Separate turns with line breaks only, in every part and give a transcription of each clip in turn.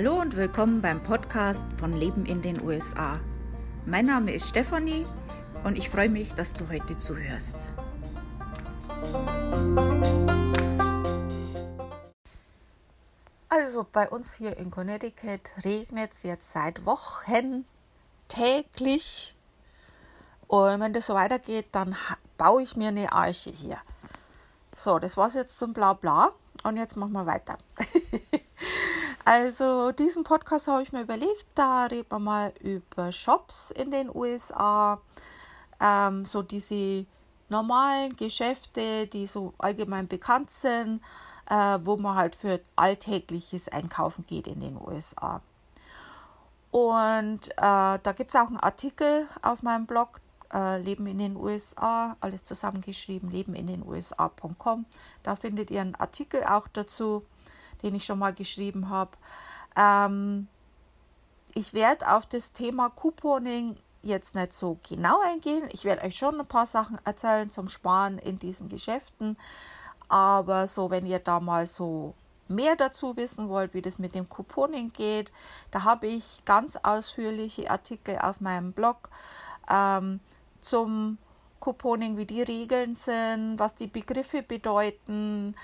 Hallo und willkommen beim Podcast von Leben in den USA. Mein Name ist Stefanie und ich freue mich, dass du heute zuhörst. Also bei uns hier in Connecticut regnet es jetzt seit Wochen täglich. Und wenn das so weitergeht, dann baue ich mir eine Arche hier. So, das war's jetzt zum Blabla. Und jetzt machen wir weiter. also, diesen Podcast habe ich mir überlegt. Da reden wir mal über Shops in den USA. Ähm, so diese normalen Geschäfte, die so allgemein bekannt sind, äh, wo man halt für alltägliches Einkaufen geht in den USA. Und äh, da gibt es auch einen Artikel auf meinem Blog, äh, Leben in den USA, alles zusammengeschrieben, leben in den USA.com. Da findet ihr einen Artikel auch dazu, den ich schon mal geschrieben habe. Ähm, ich werde auf das Thema Couponing jetzt nicht so genau eingehen. Ich werde euch schon ein paar Sachen erzählen zum Sparen in diesen Geschäften. Aber so, wenn ihr da mal so mehr dazu wissen wollt, wie das mit dem Couponing geht, da habe ich ganz ausführliche Artikel auf meinem Blog ähm, zum Couponing, wie die Regeln sind, was die Begriffe bedeuten,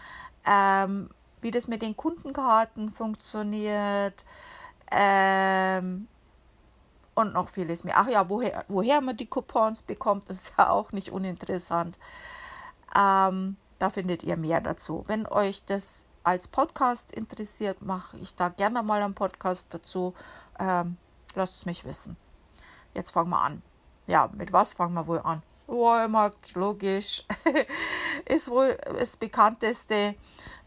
ähm, wie das mit den Kundenkarten funktioniert ähm, und noch vieles mehr. Ach ja, woher, woher man die Coupons bekommt, ist ja auch nicht uninteressant. Ähm, da findet ihr mehr dazu. Wenn euch das als Podcast interessiert, mache ich da gerne mal einen Podcast dazu. Ähm, lasst es mich wissen. Jetzt fangen wir an. Ja, mit was fangen wir wohl an? Walmart, logisch, ist wohl das bekannteste.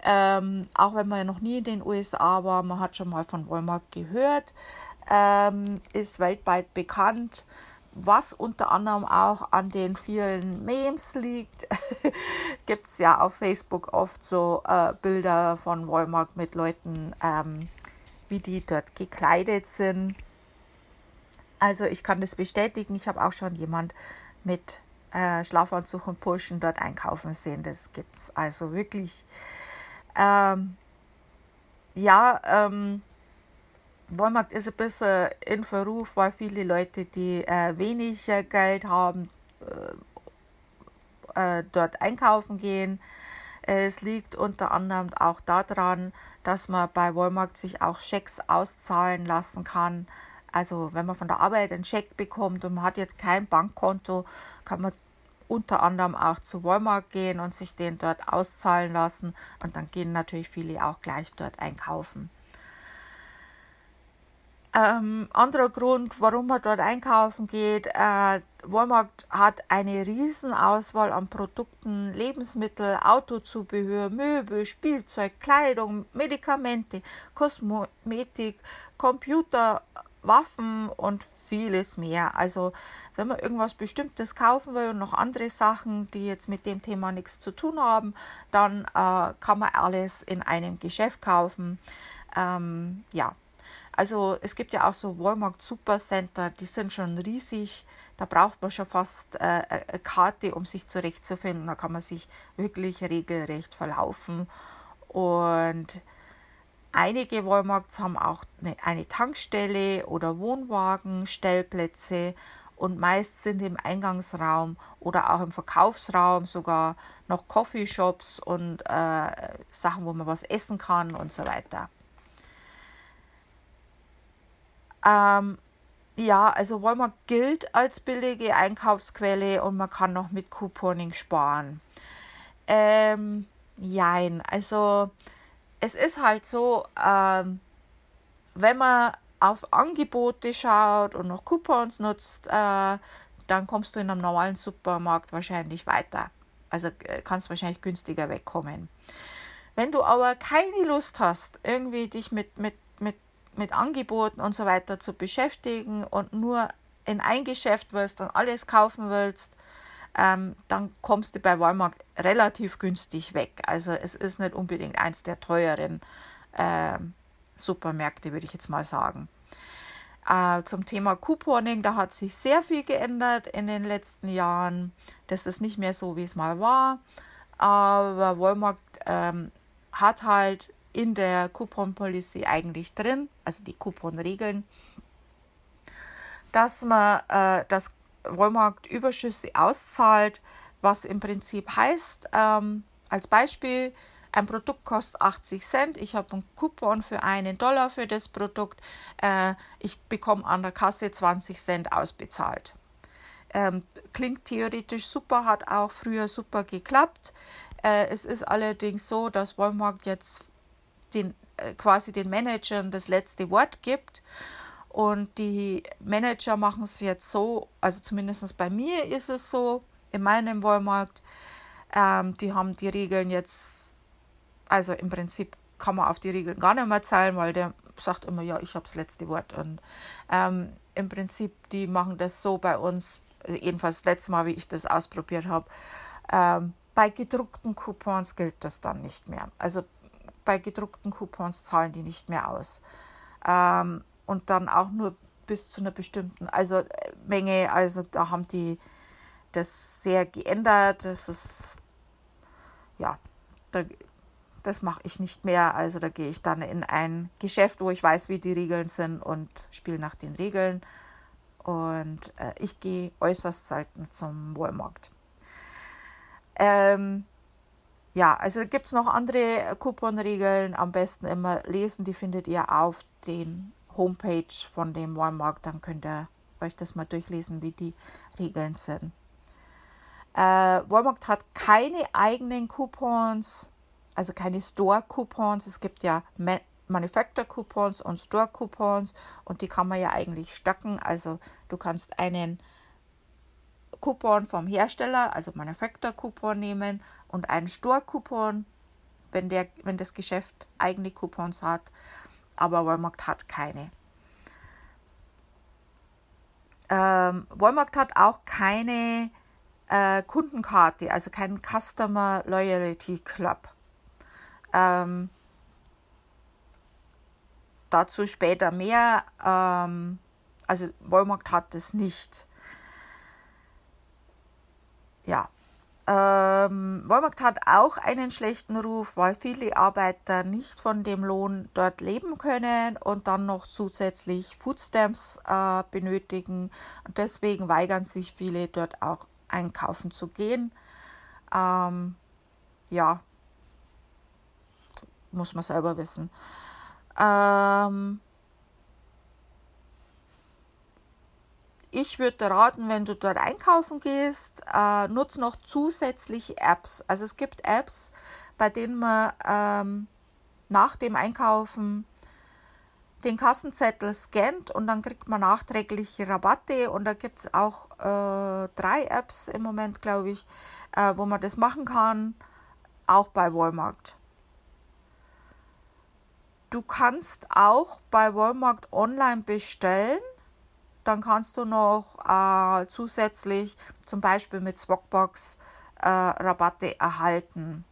Ähm, auch wenn man noch nie in den USA war, man hat schon mal von Walmart gehört, ähm, ist weltweit bekannt was unter anderem auch an den vielen Memes liegt, gibt es ja auf Facebook oft so äh, Bilder von Walmart mit Leuten, ähm, wie die dort gekleidet sind. Also ich kann das bestätigen. Ich habe auch schon jemand mit äh, Schlafanzug und Burschen dort einkaufen sehen. Das gibt es also wirklich. Ähm, ja, ähm, Walmart ist ein bisschen in Verruf, weil viele Leute, die äh, wenig Geld haben, äh, äh, dort einkaufen gehen. Es liegt unter anderem auch daran, dass man bei Walmart sich auch Schecks auszahlen lassen kann. Also wenn man von der Arbeit einen Scheck bekommt und man hat jetzt kein Bankkonto, kann man unter anderem auch zu Walmart gehen und sich den dort auszahlen lassen. Und dann gehen natürlich viele auch gleich dort einkaufen. Ähm, anderer Grund, warum man dort einkaufen geht, äh, Walmart hat eine Riesenauswahl an Produkten, Lebensmittel, Autozubehör, Möbel, Spielzeug, Kleidung, Medikamente, Kosmetik, Computer, Waffen und vieles mehr. Also wenn man irgendwas Bestimmtes kaufen will und noch andere Sachen, die jetzt mit dem Thema nichts zu tun haben, dann äh, kann man alles in einem Geschäft kaufen. Ähm, ja, also es gibt ja auch so Walmart Supercenter, die sind schon riesig. Da braucht man schon fast äh, eine Karte, um sich zurechtzufinden. Da kann man sich wirklich regelrecht verlaufen. Und einige Walmarts haben auch eine, Tankstelle oder Wohnwagen, und meist sind im Eingangsraum oder auch im Verkaufsraum sogar noch Coffeeshops und äh, Sachen, wo man was essen kann und so weiter. Ähm, ja, also Walmart gilt als billige Einkaufsquelle und man kann noch mit Couponing sparen. Ähm, jein, also es ist halt so, ähm, wenn man auf Angebote schaut und noch Coupons nutzt, äh, dann kommst du in einem normalen Supermarkt wahrscheinlich weiter. Also äh, kannst wahrscheinlich günstiger wegkommen. Wenn du aber keine Lust hast, irgendwie dich mit, mit, mit mit Angeboten und so weiter zu beschäftigen und nur in ein Geschäft willst und alles kaufen willst, ähm, dann kommst du bei Walmart relativ günstig weg. Also es ist nicht unbedingt eins der teuren äh, Supermärkte, würde ich jetzt mal sagen. Äh, zum Thema Couponing, da hat sich sehr viel geändert in den letzten Jahren. Das ist nicht mehr so, wie es mal war. Aber Walmart ähm, hat halt in der Coupon Policy eigentlich drin, also die Coupon-Regeln, dass man äh, das Walmart Überschüsse auszahlt, was im Prinzip heißt, ähm, als Beispiel, ein Produkt kostet 80 Cent, ich habe einen Coupon für einen Dollar für das Produkt, äh, ich bekomme an der Kasse 20 Cent ausbezahlt. Ähm, klingt theoretisch super, hat auch früher super geklappt. Äh, es ist allerdings so, dass Walmart jetzt den, äh, quasi den Managern das letzte Wort gibt. Und die Manager machen es jetzt so, also zumindest bei mir ist es so, in meinem Walmart, ähm, die haben die Regeln jetzt, also im Prinzip kann man auf die Regeln gar nicht mehr zahlen, weil der sagt immer, ja, ich habe das letzte Wort. Und ähm, im Prinzip, die machen das so bei uns, jedenfalls das letzte Mal, wie ich das ausprobiert habe. Ähm, bei gedruckten Coupons gilt das dann nicht mehr. Also bei gedruckten Coupons zahlen die nicht mehr aus. Ähm, und dann auch nur bis zu einer bestimmten also äh, Menge. Also da haben die das sehr geändert. Das ist ja, da, das mache ich nicht mehr. Also da gehe ich dann in ein Geschäft, wo ich weiß, wie die Regeln sind und spiele nach den Regeln. Und äh, ich gehe äußerst selten zum Walmart. Ähm, ja, also gibt es noch andere Couponregeln. Am besten immer lesen, die findet ihr auf den Homepage von dem Walmart. Dann könnt ihr euch das mal durchlesen, wie die Regeln sind. Äh, Walmart hat keine eigenen Coupons, also keine Store-Coupons. Es gibt ja Ma Manufacturer-Coupons und Store-Coupons und die kann man ja eigentlich stacken. Also du kannst einen Coupon vom Hersteller, also Manufacturer-Coupon nehmen und einen Store-Coupon, wenn, wenn das Geschäft eigene Coupons hat, aber Walmart hat keine. Ähm, Walmart hat auch keine äh, Kundenkarte, also keinen Customer Loyalty Club. Ähm, dazu später mehr. Ähm, also Walmart hat es nicht ja. Ähm, Walmart hat auch einen schlechten Ruf, weil viele Arbeiter nicht von dem Lohn dort leben können und dann noch zusätzlich Foodstamps äh, benötigen. Und deswegen weigern sich viele dort auch einkaufen zu gehen. Ähm, ja, muss man selber wissen. Ähm, ich würde raten, wenn du dort einkaufen gehst, äh, nutze noch zusätzliche Apps. Also es gibt Apps, bei denen man ähm, nach dem Einkaufen den Kassenzettel scannt und dann kriegt man nachträgliche Rabatte. Und da gibt es auch äh, drei Apps im Moment, glaube ich, äh, wo man das machen kann, auch bei Walmart. Du kannst auch bei Walmart online bestellen dann kannst du noch äh, zusätzlich zum Beispiel mit Swagbox äh, Rabatte erhalten.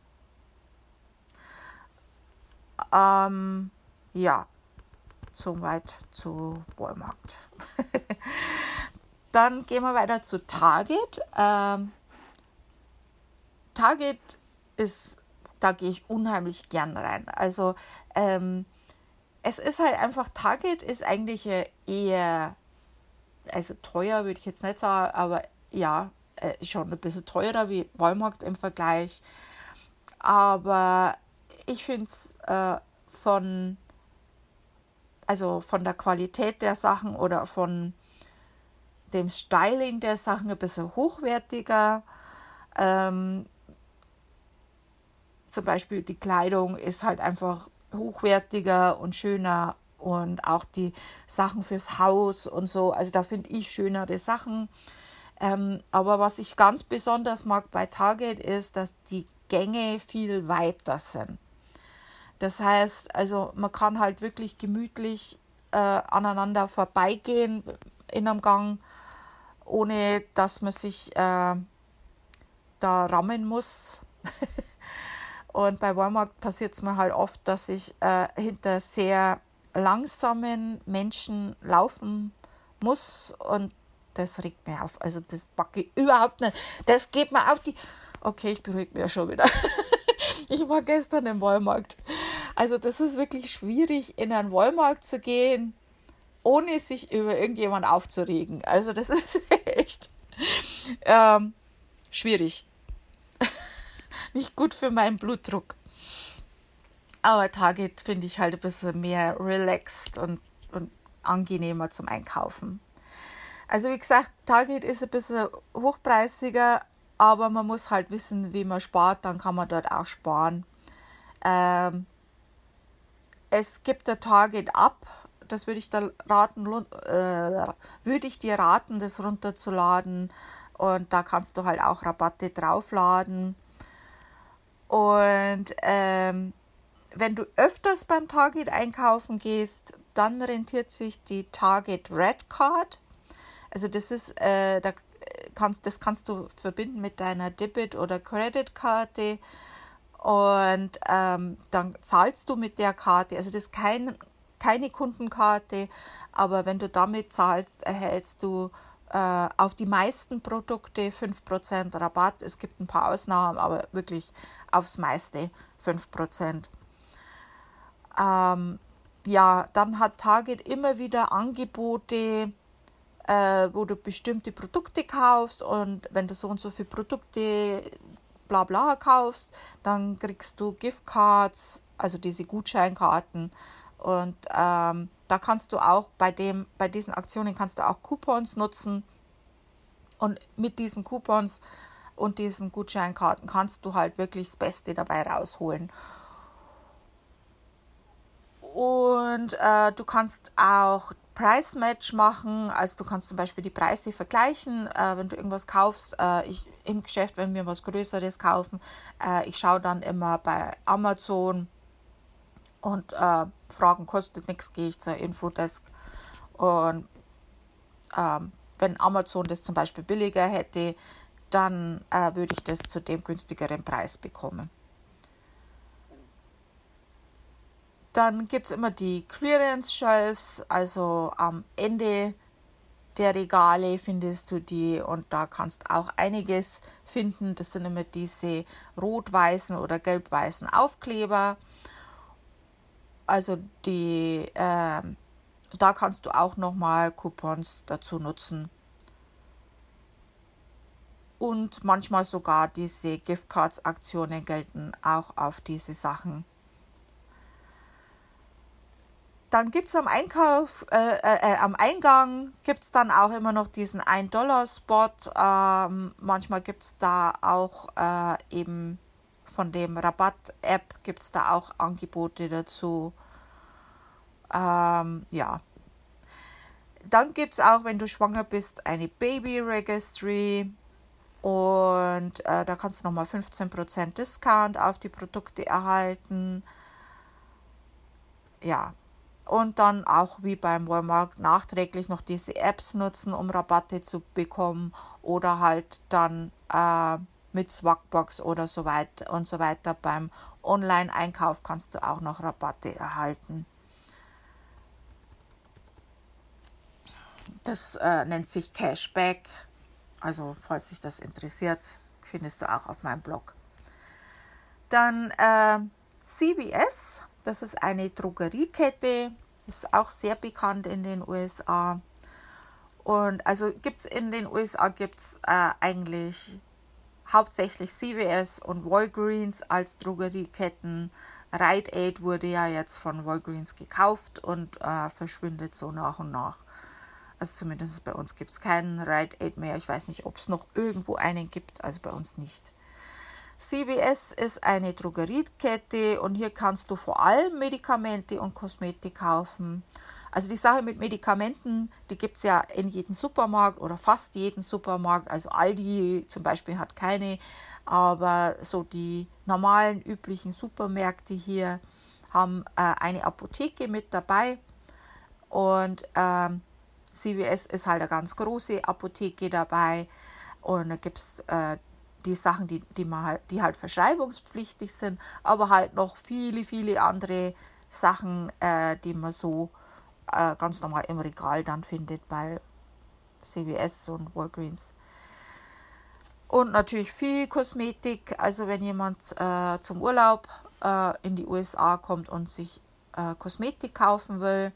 Ähm, ja, soweit zu Walmart. dann gehen wir weiter zu Target. Ähm, Target ist, da gehe ich unheimlich gern rein. Also ähm, es ist halt einfach, Target ist eigentlich eher also teuer würde ich jetzt nicht sagen, aber ja, äh, schon ein bisschen teurer wie Walmart im Vergleich. Aber ich finde es äh, von, also von der Qualität der Sachen oder von dem Styling der Sachen ein bisschen hochwertiger. Ähm, zum Beispiel die Kleidung ist halt einfach hochwertiger und schöner und auch die Sachen fürs Haus und so. Also da finde ich schönere Sachen. Ähm, aber was ich ganz besonders mag bei Target ist, dass die Gänge viel weiter sind. Das heißt, also man kann halt wirklich gemütlich äh, aneinander vorbeigehen in einem Gang, ohne dass man sich äh, da rammen muss. Und bei Walmart passiert es mir halt oft, dass ich äh, hinter sehr langsamen Menschen laufen muss und das regt mir auf. Also das packe ich überhaupt nicht. Das geht mir auf die. Okay, ich beruhige mich ja schon wieder. ich war gestern im Walmart Also das ist wirklich schwierig, in einen Walmart zu gehen, ohne sich über irgendjemand aufzuregen. Also das ist echt ähm, schwierig. Nicht gut für meinen Blutdruck. Aber Target finde ich halt ein bisschen mehr relaxed und, und angenehmer zum Einkaufen. Also wie gesagt, Target ist ein bisschen hochpreisiger, aber man muss halt wissen, wie man spart, dann kann man dort auch sparen. Ähm, es gibt der Target Up, das würde ich da raten, äh, würde ich dir raten, das runterzuladen und da kannst du halt auch Rabatte draufladen. Und ähm, wenn du öfters beim Target einkaufen gehst, dann rentiert sich die Target Red Card. Also das ist, äh, da kannst, das kannst du verbinden mit deiner Debit- oder Kreditkarte und ähm, dann zahlst du mit der Karte. Also das ist kein, keine Kundenkarte, aber wenn du damit zahlst, erhältst du äh, auf die meisten Produkte 5% Rabatt. Es gibt ein paar Ausnahmen, aber wirklich aufs meiste 5%. Ähm, ja, dann hat Target immer wieder Angebote, äh, wo du bestimmte Produkte kaufst und wenn du so und so viele Produkte bla bla kaufst, dann kriegst du Giftcards, also diese Gutscheinkarten. Und ähm, da kannst du auch bei, dem, bei diesen Aktionen kannst du auch Coupons nutzen. Und mit diesen Coupons und diesen Gutscheinkarten kannst du halt wirklich das Beste dabei rausholen. Und äh, du kannst auch Price Match machen. Also du kannst zum Beispiel die Preise vergleichen, äh, wenn du irgendwas kaufst. Äh, ich im Geschäft, wenn wir was Größeres kaufen, äh, ich schaue dann immer bei Amazon und äh, Fragen kostet nichts, gehe ich zur Infodesk und ähm, wenn Amazon das zum Beispiel billiger hätte, dann äh, würde ich das zu dem günstigeren Preis bekommen. Dann gibt es immer die Clearance Shelves, also am Ende der Regale findest du die und da kannst auch einiges finden. Das sind immer diese rot-weißen oder gelb-weißen Aufkleber. Also die, äh, da kannst du auch nochmal Coupons dazu nutzen. Und manchmal sogar diese Giftcards-Aktionen gelten auch auf diese Sachen. Dann gibt es am Einkauf, äh, äh, äh, am Eingang gibt es dann auch immer noch diesen 1-Dollar-Spot. Ähm, manchmal gibt es da auch äh, eben von dem Rabatt-App gibt es da auch Angebote dazu. Ähm, ja. Dann gibt es auch, wenn du schwanger bist, eine Baby Registry. Und äh, da kannst du nochmal 15% Discount auf die Produkte erhalten. Ja, und dann auch wie beim Walmart nachträglich noch diese Apps nutzen, um Rabatte zu bekommen oder halt dann äh, mit Swagbox oder so weiter und so weiter beim Online-Einkauf kannst du auch noch Rabatte erhalten. Das äh, nennt sich Cashback. Also falls dich das interessiert, findest du auch auf meinem Blog. Dann äh, CBS das ist eine Drogeriekette, ist auch sehr bekannt in den USA. Und also gibt es in den USA gibt's, äh, eigentlich hauptsächlich CVS und Walgreens als Drogerieketten. Rite Aid wurde ja jetzt von Walgreens gekauft und äh, verschwindet so nach und nach. Also zumindest bei uns gibt es keinen Rite Aid mehr. Ich weiß nicht, ob es noch irgendwo einen gibt, also bei uns nicht. CVS ist eine Drogeriekette und hier kannst du vor allem Medikamente und Kosmetik kaufen. Also die Sache mit Medikamenten, die gibt es ja in jedem Supermarkt oder fast jeden Supermarkt. Also Aldi zum Beispiel hat keine, aber so die normalen, üblichen Supermärkte hier haben äh, eine Apotheke mit dabei. Und ähm, CVS ist halt eine ganz große Apotheke dabei. Und da gibt es äh, die Sachen, die, die, man halt, die halt verschreibungspflichtig sind, aber halt noch viele, viele andere Sachen, äh, die man so äh, ganz normal im Regal dann findet bei CVS und Walgreens. Und natürlich viel Kosmetik. Also wenn jemand äh, zum Urlaub äh, in die USA kommt und sich äh, Kosmetik kaufen will,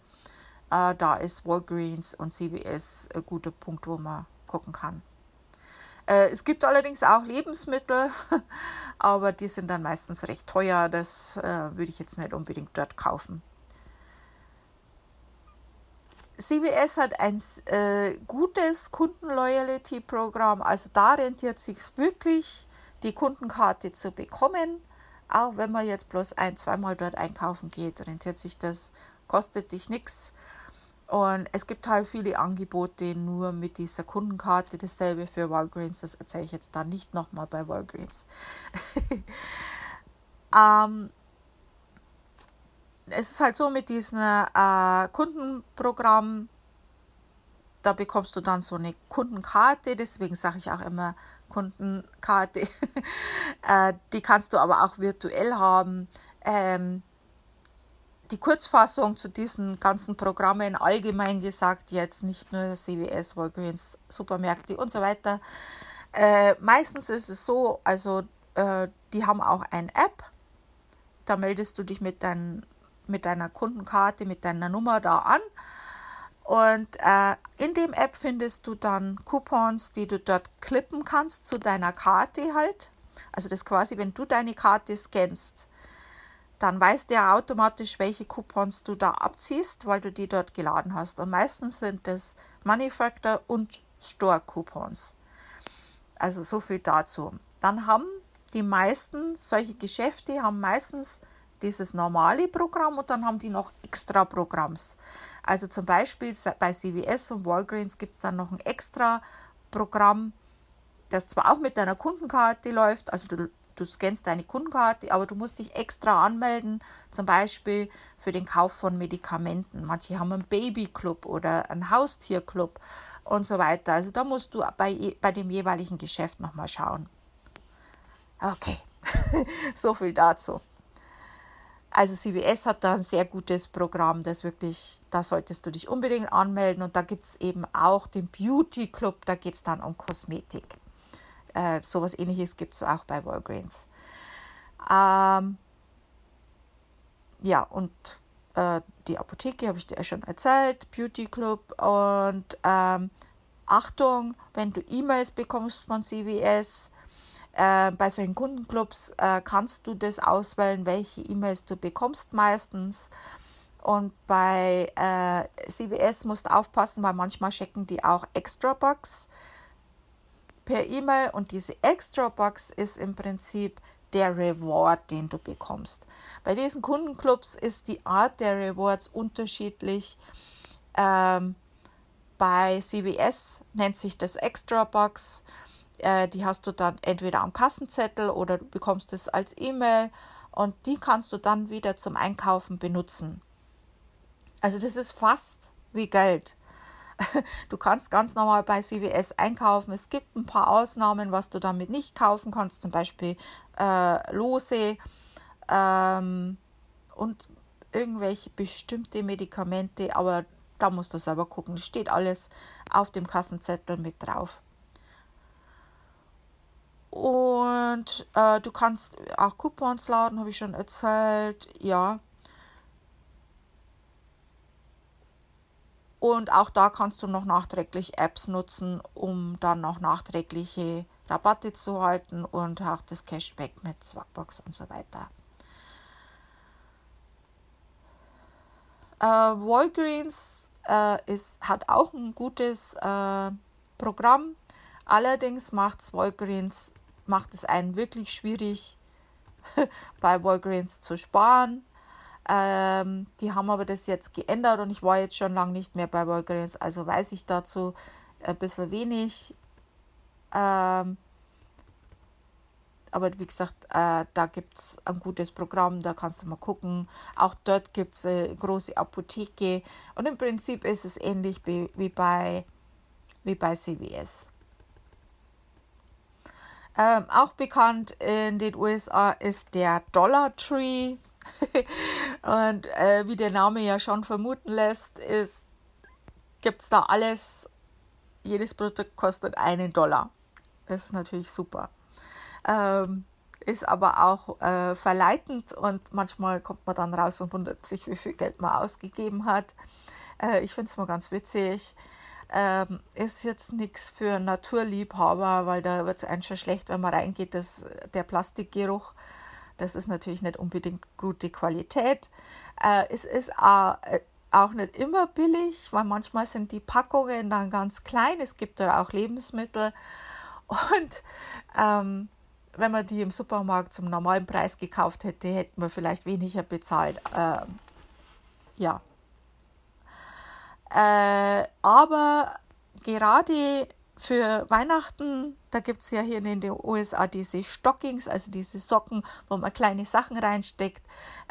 äh, da ist Walgreens und CVS ein guter Punkt, wo man gucken kann. Äh, es gibt allerdings auch Lebensmittel, aber die sind dann meistens recht teuer. Das äh, würde ich jetzt nicht unbedingt dort kaufen. CVS hat ein äh, gutes Kundenloyalty-Programm, also da rentiert sich wirklich, die Kundenkarte zu bekommen. Auch wenn man jetzt bloß ein, zweimal dort einkaufen geht, rentiert sich das, kostet dich nichts. Und es gibt halt viele Angebote nur mit dieser Kundenkarte. Dasselbe für Walgreens, das erzähle ich jetzt da nicht nochmal bei Walgreens. ähm, es ist halt so mit diesem äh, Kundenprogramm, da bekommst du dann so eine Kundenkarte, deswegen sage ich auch immer Kundenkarte. äh, die kannst du aber auch virtuell haben. Ähm, die Kurzfassung zu diesen ganzen Programmen allgemein gesagt, jetzt nicht nur CWS, Walgreens, Supermärkte und so weiter. Äh, meistens ist es so, also äh, die haben auch eine App, da meldest du dich mit, dein, mit deiner Kundenkarte, mit deiner Nummer da an. Und äh, in dem App findest du dann Coupons, die du dort klippen kannst zu deiner Karte halt. Also das quasi, wenn du deine Karte scannst, dann weiß der automatisch, welche Coupons du da abziehst, weil du die dort geladen hast. Und meistens sind das Manufacturer und Store Coupons. Also so viel dazu. Dann haben die meisten solche Geschäfte haben meistens dieses normale Programm und dann haben die noch extra Programms. Also zum Beispiel bei CVS und Walgreens gibt es dann noch ein extra Programm, das zwar auch mit deiner Kundenkarte läuft, also du du scannst deine Kundenkarte, aber du musst dich extra anmelden, zum Beispiel für den Kauf von Medikamenten. Manche haben einen Babyclub oder einen Haustierclub und so weiter. Also da musst du bei, bei dem jeweiligen Geschäft nochmal schauen. Okay, so viel dazu. Also CWS hat da ein sehr gutes Programm, das wirklich, da solltest du dich unbedingt anmelden. Und da gibt es eben auch den Beauty Club, da geht es dann um Kosmetik. Äh, sowas ähnliches gibt es auch bei Walgreens. Ähm, ja, und äh, die Apotheke habe ich dir schon erzählt, Beauty Club und ähm, Achtung, wenn du E-Mails bekommst von CVS, äh, bei solchen Kundenclubs äh, kannst du das auswählen, welche E-Mails du bekommst meistens. Und bei äh, CVS musst du aufpassen, weil manchmal checken die auch Extra Bucks per E-Mail und diese Extra-Box ist im Prinzip der Reward, den du bekommst. Bei diesen Kundenclubs ist die Art der Rewards unterschiedlich. Ähm, bei CVS nennt sich das Extra Box. Äh, die hast du dann entweder am Kassenzettel oder du bekommst es als E-Mail und die kannst du dann wieder zum Einkaufen benutzen. Also das ist fast wie Geld. Du kannst ganz normal bei CVS einkaufen. Es gibt ein paar Ausnahmen, was du damit nicht kaufen kannst, zum Beispiel äh, Lose ähm, und irgendwelche bestimmte Medikamente, aber da musst du selber gucken. Das steht alles auf dem Kassenzettel mit drauf. Und äh, du kannst auch Coupons laden, habe ich schon erzählt. Ja, Und auch da kannst du noch nachträglich Apps nutzen, um dann noch nachträgliche Rabatte zu halten und auch das Cashback mit Swagbox und so weiter. Äh, Walgreens äh, ist, hat auch ein gutes äh, Programm. Allerdings macht Walgreens macht es einen wirklich schwierig, bei Walgreens zu sparen. Ähm, die haben aber das jetzt geändert und ich war jetzt schon lange nicht mehr bei Walgreens, also weiß ich dazu ein bisschen wenig. Ähm, aber wie gesagt, äh, da gibt es ein gutes Programm, da kannst du mal gucken. Auch dort gibt es eine große Apotheke und im Prinzip ist es ähnlich wie, bei, wie bei CVS. Ähm, auch bekannt in den USA ist der Dollar Tree. und äh, wie der Name ja schon vermuten lässt, gibt es da alles, jedes Produkt kostet einen Dollar. Das ist natürlich super. Ähm, ist aber auch äh, verleitend und manchmal kommt man dann raus und wundert sich, wie viel Geld man ausgegeben hat. Äh, ich finde es mal ganz witzig. Ähm, ist jetzt nichts für Naturliebhaber, weil da wird es einem schon schlecht, wenn man reingeht, dass der Plastikgeruch, das ist natürlich nicht unbedingt gute Qualität. Äh, es ist auch, äh, auch nicht immer billig, weil manchmal sind die Packungen dann ganz klein. Es gibt da auch Lebensmittel und ähm, wenn man die im Supermarkt zum normalen Preis gekauft hätte, hätten wir vielleicht weniger bezahlt. Ähm, ja. Äh, aber gerade für Weihnachten, da gibt es ja hier in den USA diese Stockings, also diese Socken, wo man kleine Sachen reinsteckt.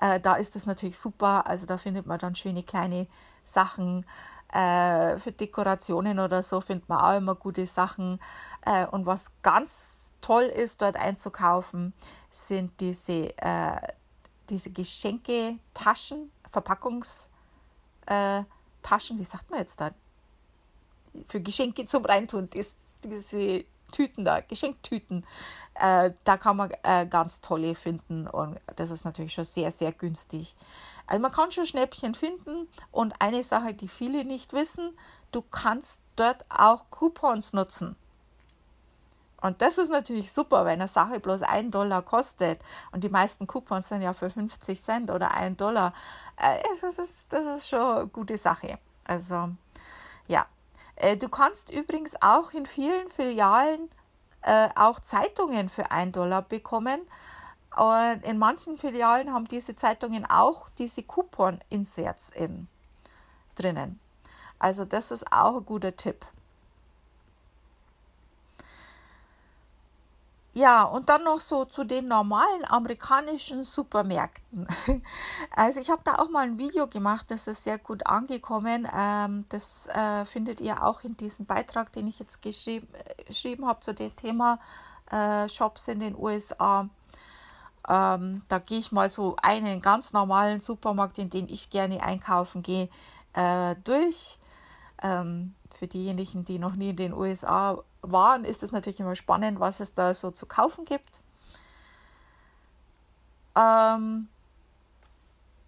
Äh, da ist das natürlich super. Also da findet man dann schöne kleine Sachen. Äh, für Dekorationen oder so findet man auch immer gute Sachen. Äh, und was ganz toll ist, dort einzukaufen, sind diese, äh, diese Geschenketaschen, Verpackungstaschen, wie sagt man jetzt da? Für Geschenke zum Reintun, das, diese Tüten da, Geschenktüten, äh, da kann man äh, ganz tolle finden und das ist natürlich schon sehr, sehr günstig. Also man kann schon Schnäppchen finden und eine Sache, die viele nicht wissen, du kannst dort auch Coupons nutzen. Und das ist natürlich super, wenn eine Sache bloß ein Dollar kostet und die meisten Coupons sind ja für 50 Cent oder ein Dollar. Äh, das, ist, das ist schon eine gute Sache. Also ja. Äh, du kannst übrigens auch in vielen Filialen äh, auch Zeitungen für ein Dollar bekommen. Und in manchen Filialen haben diese Zeitungen auch diese Coupon-Inserts drinnen. Also das ist auch ein guter Tipp. Ja, und dann noch so zu den normalen amerikanischen Supermärkten. Also ich habe da auch mal ein Video gemacht, das ist sehr gut angekommen. Ähm, das äh, findet ihr auch in diesem Beitrag, den ich jetzt geschrieben, äh, habe zu dem Thema äh, Shops in den USA. Ähm, da gehe ich mal so einen ganz normalen Supermarkt, in den ich gerne einkaufen gehe, durch. Ähm, für diejenigen, die noch nie in den USA waren, ist es natürlich immer spannend, was es da so zu kaufen gibt. Ähm,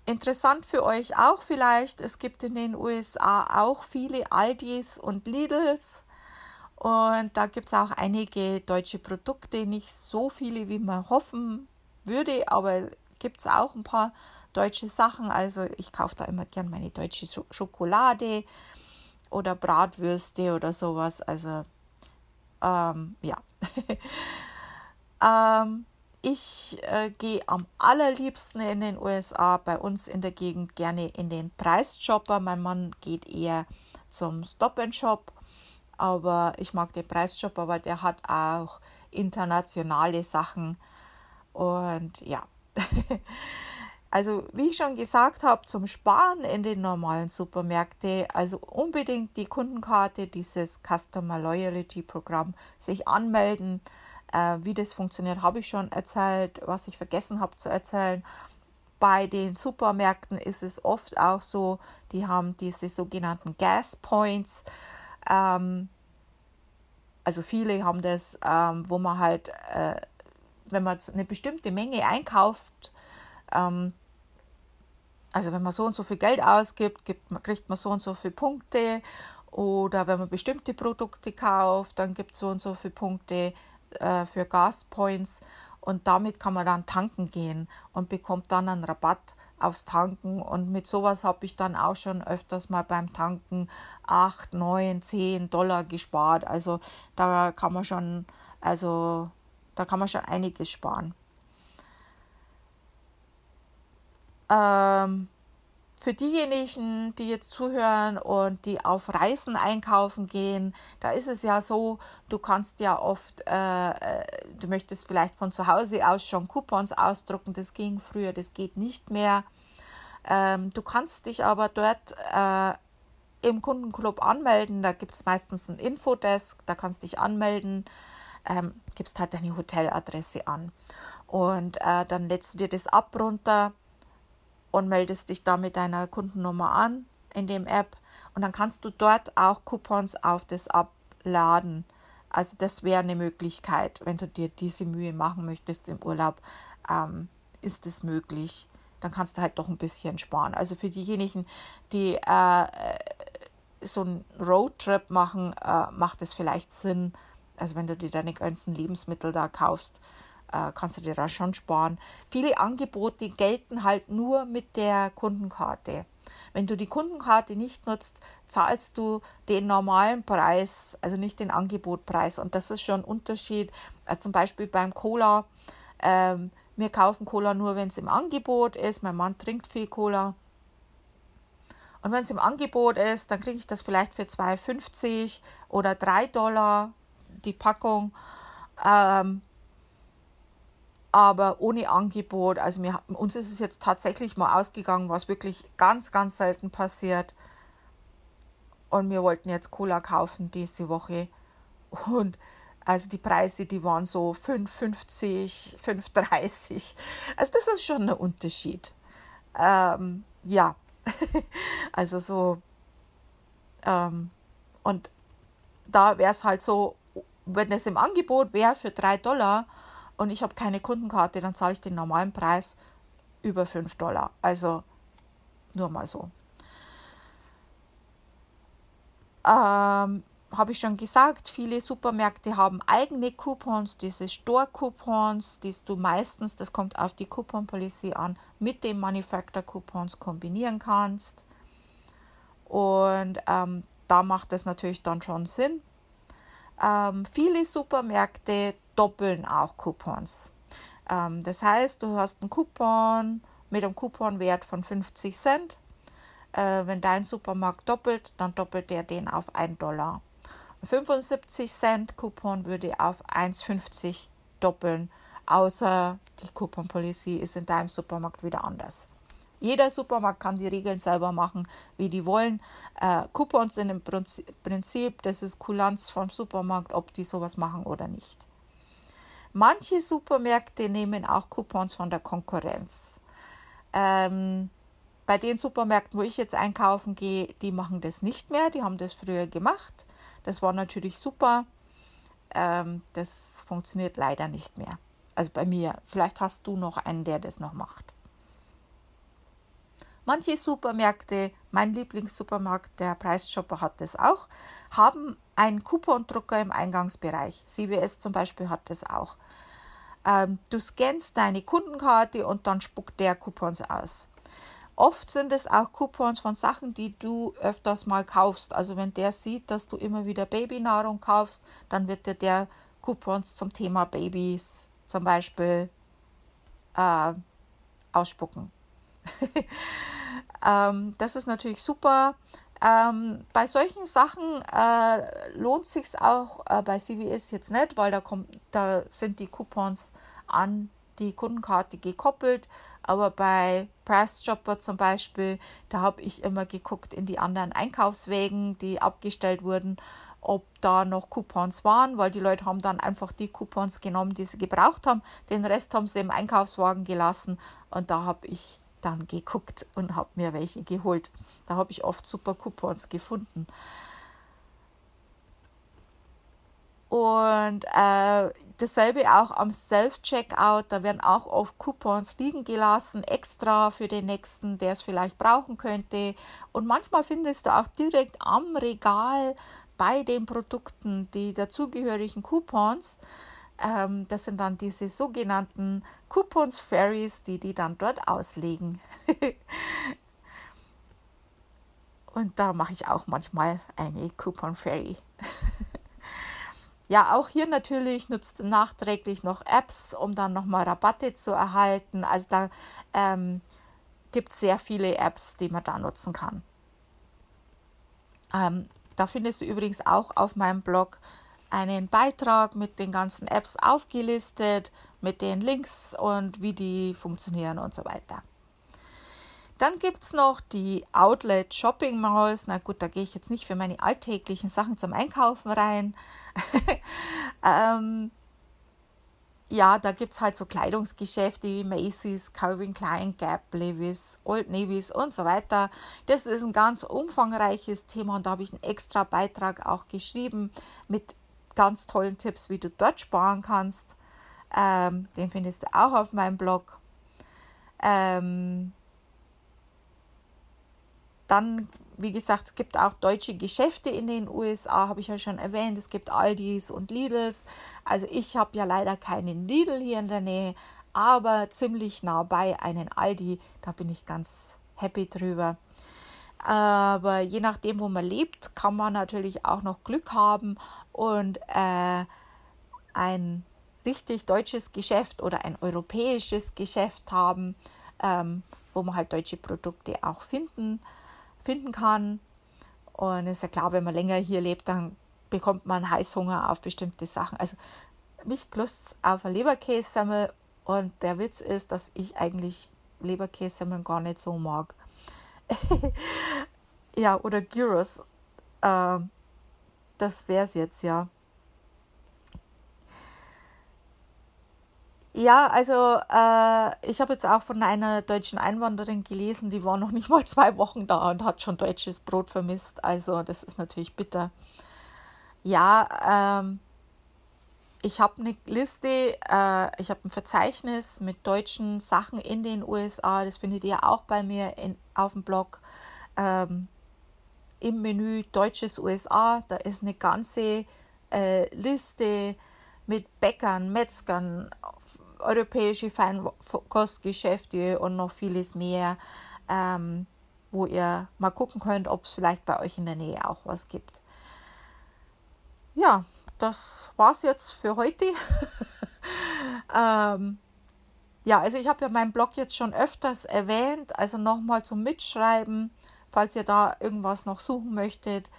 interessant für euch auch vielleicht, es gibt in den USA auch viele Aldis und Lidls. Und da gibt es auch einige deutsche Produkte, nicht so viele, wie man hoffen würde, aber gibt es auch ein paar deutsche Sachen. Also ich kaufe da immer gern meine deutsche Schokolade oder Bratwürste oder sowas. Also ähm, ja. ähm, ich äh, gehe am allerliebsten in den USA, bei uns in der Gegend gerne in den Preisshopper. Mein Mann geht eher zum Stop and Shop, aber ich mag den Preisshopper, weil der hat auch internationale Sachen und ja. Also wie ich schon gesagt habe, zum Sparen in den normalen Supermärkten, also unbedingt die Kundenkarte, dieses Customer Loyalty Programm, sich anmelden. Äh, wie das funktioniert, habe ich schon erzählt. Was ich vergessen habe zu erzählen, bei den Supermärkten ist es oft auch so, die haben diese sogenannten Gas Points. Ähm, also viele haben das, ähm, wo man halt, äh, wenn man eine bestimmte Menge einkauft, ähm, also wenn man so und so viel Geld ausgibt, gibt, kriegt man so und so viele Punkte. Oder wenn man bestimmte Produkte kauft, dann gibt es so und so viele Punkte äh, für Gaspoints. Und damit kann man dann tanken gehen und bekommt dann einen Rabatt aufs Tanken. Und mit sowas habe ich dann auch schon öfters mal beim Tanken 8, 9, 10 Dollar gespart. Also da kann man schon, also da kann man schon einiges sparen. Ähm, für diejenigen, die jetzt zuhören und die auf Reisen einkaufen gehen, da ist es ja so, du kannst ja oft, äh, äh, du möchtest vielleicht von zu Hause aus schon Coupons ausdrucken, das ging früher, das geht nicht mehr. Ähm, du kannst dich aber dort äh, im Kundenclub anmelden, da gibt es meistens ein Infodesk, da kannst du dich anmelden, ähm, gibst halt deine Hoteladresse an und äh, dann lädst du dir das ab runter und meldest dich da mit deiner Kundennummer an in dem App und dann kannst du dort auch Coupons auf das abladen. Also das wäre eine Möglichkeit, wenn du dir diese Mühe machen möchtest im Urlaub, ähm, ist es möglich. Dann kannst du halt doch ein bisschen sparen. Also für diejenigen, die äh, so einen Roadtrip machen, äh, macht es vielleicht Sinn. Also wenn du dir deine ganzen Lebensmittel da kaufst, äh, kannst du dir da schon sparen. Viele Angebote gelten halt nur mit der Kundenkarte. Wenn du die Kundenkarte nicht nutzt, zahlst du den normalen Preis, also nicht den Angebotpreis. Und das ist schon ein Unterschied. Also zum Beispiel beim Cola. Ähm, wir kaufen Cola nur, wenn es im Angebot ist. Mein Mann trinkt viel Cola. Und wenn es im Angebot ist, dann kriege ich das vielleicht für 2,50 oder 3 Dollar die Packung. Ähm, aber ohne Angebot. Also wir, uns ist es jetzt tatsächlich mal ausgegangen, was wirklich ganz, ganz selten passiert. Und wir wollten jetzt Cola kaufen diese Woche. Und also die Preise, die waren so 5,50, 5,30. Also das ist schon ein Unterschied. Ähm, ja, also so. Ähm, und da wäre es halt so, wenn es im Angebot wäre für 3 Dollar, und ich habe keine Kundenkarte, dann zahle ich den normalen Preis über 5 Dollar. Also nur mal so. Ähm, habe ich schon gesagt, viele Supermärkte haben eigene Coupons, diese Store-Coupons, die du meistens, das kommt auf die Coupon-Policy an, mit den Manufacturer-Coupons kombinieren kannst. Und ähm, da macht es natürlich dann schon Sinn. Ähm, viele Supermärkte doppeln auch Coupons. Ähm, das heißt, du hast einen Coupon mit einem Couponwert von 50 Cent. Äh, wenn dein Supermarkt doppelt, dann doppelt er den auf 1 Dollar. 75 Cent Coupon würde auf 1,50 doppeln, außer die Coupon Policy ist in deinem Supermarkt wieder anders. Jeder Supermarkt kann die Regeln selber machen, wie die wollen. Äh, Coupons sind im Prinzip, das ist Kulanz vom Supermarkt, ob die sowas machen oder nicht. Manche Supermärkte nehmen auch Coupons von der Konkurrenz. Ähm, bei den Supermärkten, wo ich jetzt einkaufen gehe, die machen das nicht mehr. Die haben das früher gemacht. Das war natürlich super. Ähm, das funktioniert leider nicht mehr. Also bei mir. Vielleicht hast du noch einen, der das noch macht. Manche Supermärkte, mein Lieblingssupermarkt, der Preisshopper hat das auch, haben einen Coupondrucker im Eingangsbereich. CBS zum Beispiel hat das auch. Ähm, du scannst deine Kundenkarte und dann spuckt der Coupons aus. Oft sind es auch Coupons von Sachen, die du öfters mal kaufst. Also wenn der sieht, dass du immer wieder Babynahrung kaufst, dann wird dir der Coupons zum Thema Babys zum Beispiel äh, ausspucken. Ähm, das ist natürlich super. Ähm, bei solchen Sachen äh, lohnt sich auch äh, bei CVS jetzt nicht, weil da, kommt, da sind die Coupons an die Kundenkarte gekoppelt. Aber bei Price Shopper zum Beispiel, da habe ich immer geguckt in die anderen Einkaufswegen, die abgestellt wurden, ob da noch Coupons waren, weil die Leute haben dann einfach die Coupons genommen, die sie gebraucht haben. Den Rest haben sie im Einkaufswagen gelassen und da habe ich dann geguckt und habe mir welche geholt. Da habe ich oft super Coupons gefunden. Und äh, dasselbe auch am Self-Checkout, da werden auch oft Coupons liegen gelassen, extra für den nächsten, der es vielleicht brauchen könnte. Und manchmal findest du auch direkt am Regal bei den Produkten die dazugehörigen Coupons. Ähm, das sind dann diese sogenannten Coupons Fairies, die die dann dort auslegen. Und da mache ich auch manchmal eine Coupon Fairy. ja, auch hier natürlich nutzt nachträglich noch Apps, um dann nochmal Rabatte zu erhalten. Also da ähm, gibt es sehr viele Apps, die man da nutzen kann. Ähm, da findest du übrigens auch auf meinem Blog einen Beitrag mit den ganzen Apps aufgelistet, mit den Links und wie die funktionieren und so weiter. Dann gibt es noch die Outlet Shopping Malls. Na gut, da gehe ich jetzt nicht für meine alltäglichen Sachen zum Einkaufen rein. ähm, ja, da gibt es halt so Kleidungsgeschäfte wie Macy's, Calvin Klein, Gap, Levi's, Old Navy's und so weiter. Das ist ein ganz umfangreiches Thema und da habe ich einen extra Beitrag auch geschrieben mit ganz tollen Tipps, wie du dort sparen kannst. Ähm, den findest du auch auf meinem Blog. Ähm, dann, wie gesagt, es gibt auch deutsche Geschäfte in den USA, habe ich ja schon erwähnt. Es gibt Aldis und Lidls. Also ich habe ja leider keinen Lidl hier in der Nähe, aber ziemlich nah bei einen Aldi. Da bin ich ganz happy drüber. Aber je nachdem, wo man lebt, kann man natürlich auch noch Glück haben und äh, ein richtig deutsches Geschäft oder ein europäisches Geschäft haben, ähm, wo man halt deutsche Produkte auch finden finden kann. Und es ist ja klar, wenn man länger hier lebt, dann bekommt man Heißhunger auf bestimmte Sachen. Also mich lust auf ein Leberkässemmel und der Witz ist, dass ich eigentlich Leberkässemmeln gar nicht so mag. ja, oder Gyros. Äh, das wäre es jetzt, ja. Ja, also äh, ich habe jetzt auch von einer deutschen Einwanderin gelesen, die war noch nicht mal zwei Wochen da und hat schon deutsches Brot vermisst. Also das ist natürlich bitter. Ja, ähm, ich habe eine Liste, äh, ich habe ein Verzeichnis mit deutschen Sachen in den USA. Das findet ihr auch bei mir in, auf dem Blog. Ähm, Im Menü Deutsches USA, da ist eine ganze äh, Liste mit Bäckern, Metzgern, europäische Feinkostgeschäfte und noch vieles mehr, ähm, wo ihr mal gucken könnt, ob es vielleicht bei euch in der Nähe auch was gibt. Ja, das war's jetzt für heute. ähm, ja, also ich habe ja meinen Blog jetzt schon öfters erwähnt, also nochmal zum Mitschreiben, falls ihr da irgendwas noch suchen möchtet.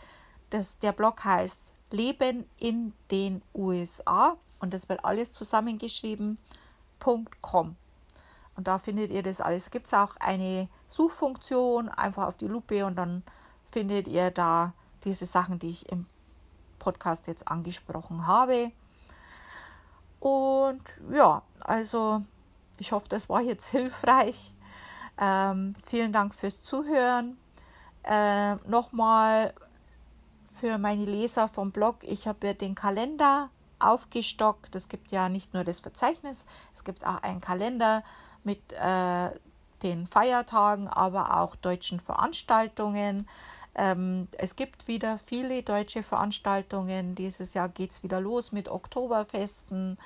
Das, der Blog heißt Leben in den USA und das wird alles zusammengeschrieben www.lupe.com. Und da findet ihr das alles. Gibt es auch eine Suchfunktion, einfach auf die Lupe und dann findet ihr da diese Sachen, die ich im Podcast jetzt angesprochen habe. Und ja, also ich hoffe, das war jetzt hilfreich. Ähm, vielen Dank fürs Zuhören. Äh, Nochmal für meine Leser vom Blog, ich habe ja den Kalender aufgestockt. Es gibt ja nicht nur das Verzeichnis, es gibt auch einen Kalender mit äh, den Feiertagen, aber auch deutschen Veranstaltungen. Ähm, es gibt wieder viele deutsche Veranstaltungen. Dieses Jahr geht es wieder los mit Oktoberfesten.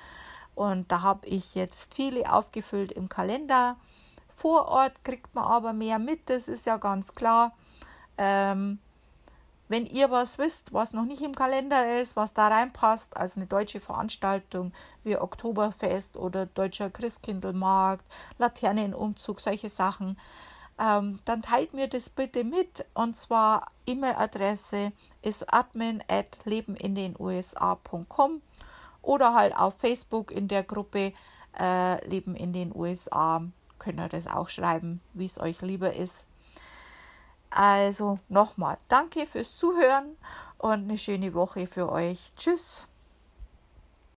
Und da habe ich jetzt viele aufgefüllt im Kalender. Vor Ort kriegt man aber mehr mit, das ist ja ganz klar. Ähm, wenn ihr was wisst, was noch nicht im Kalender ist, was da reinpasst, also eine deutsche Veranstaltung wie Oktoberfest oder Deutscher Christkindlmarkt, Laternenumzug, solche Sachen, ähm, dann teilt mir das bitte mit. Und zwar E-Mail-Adresse ist admin at lebenindenusa.com oder halt auf Facebook in der Gruppe äh, Leben in den USA. Könnt ihr das auch schreiben, wie es euch lieber ist. Also nochmal, danke fürs Zuhören und eine schöne Woche für euch. Tschüss.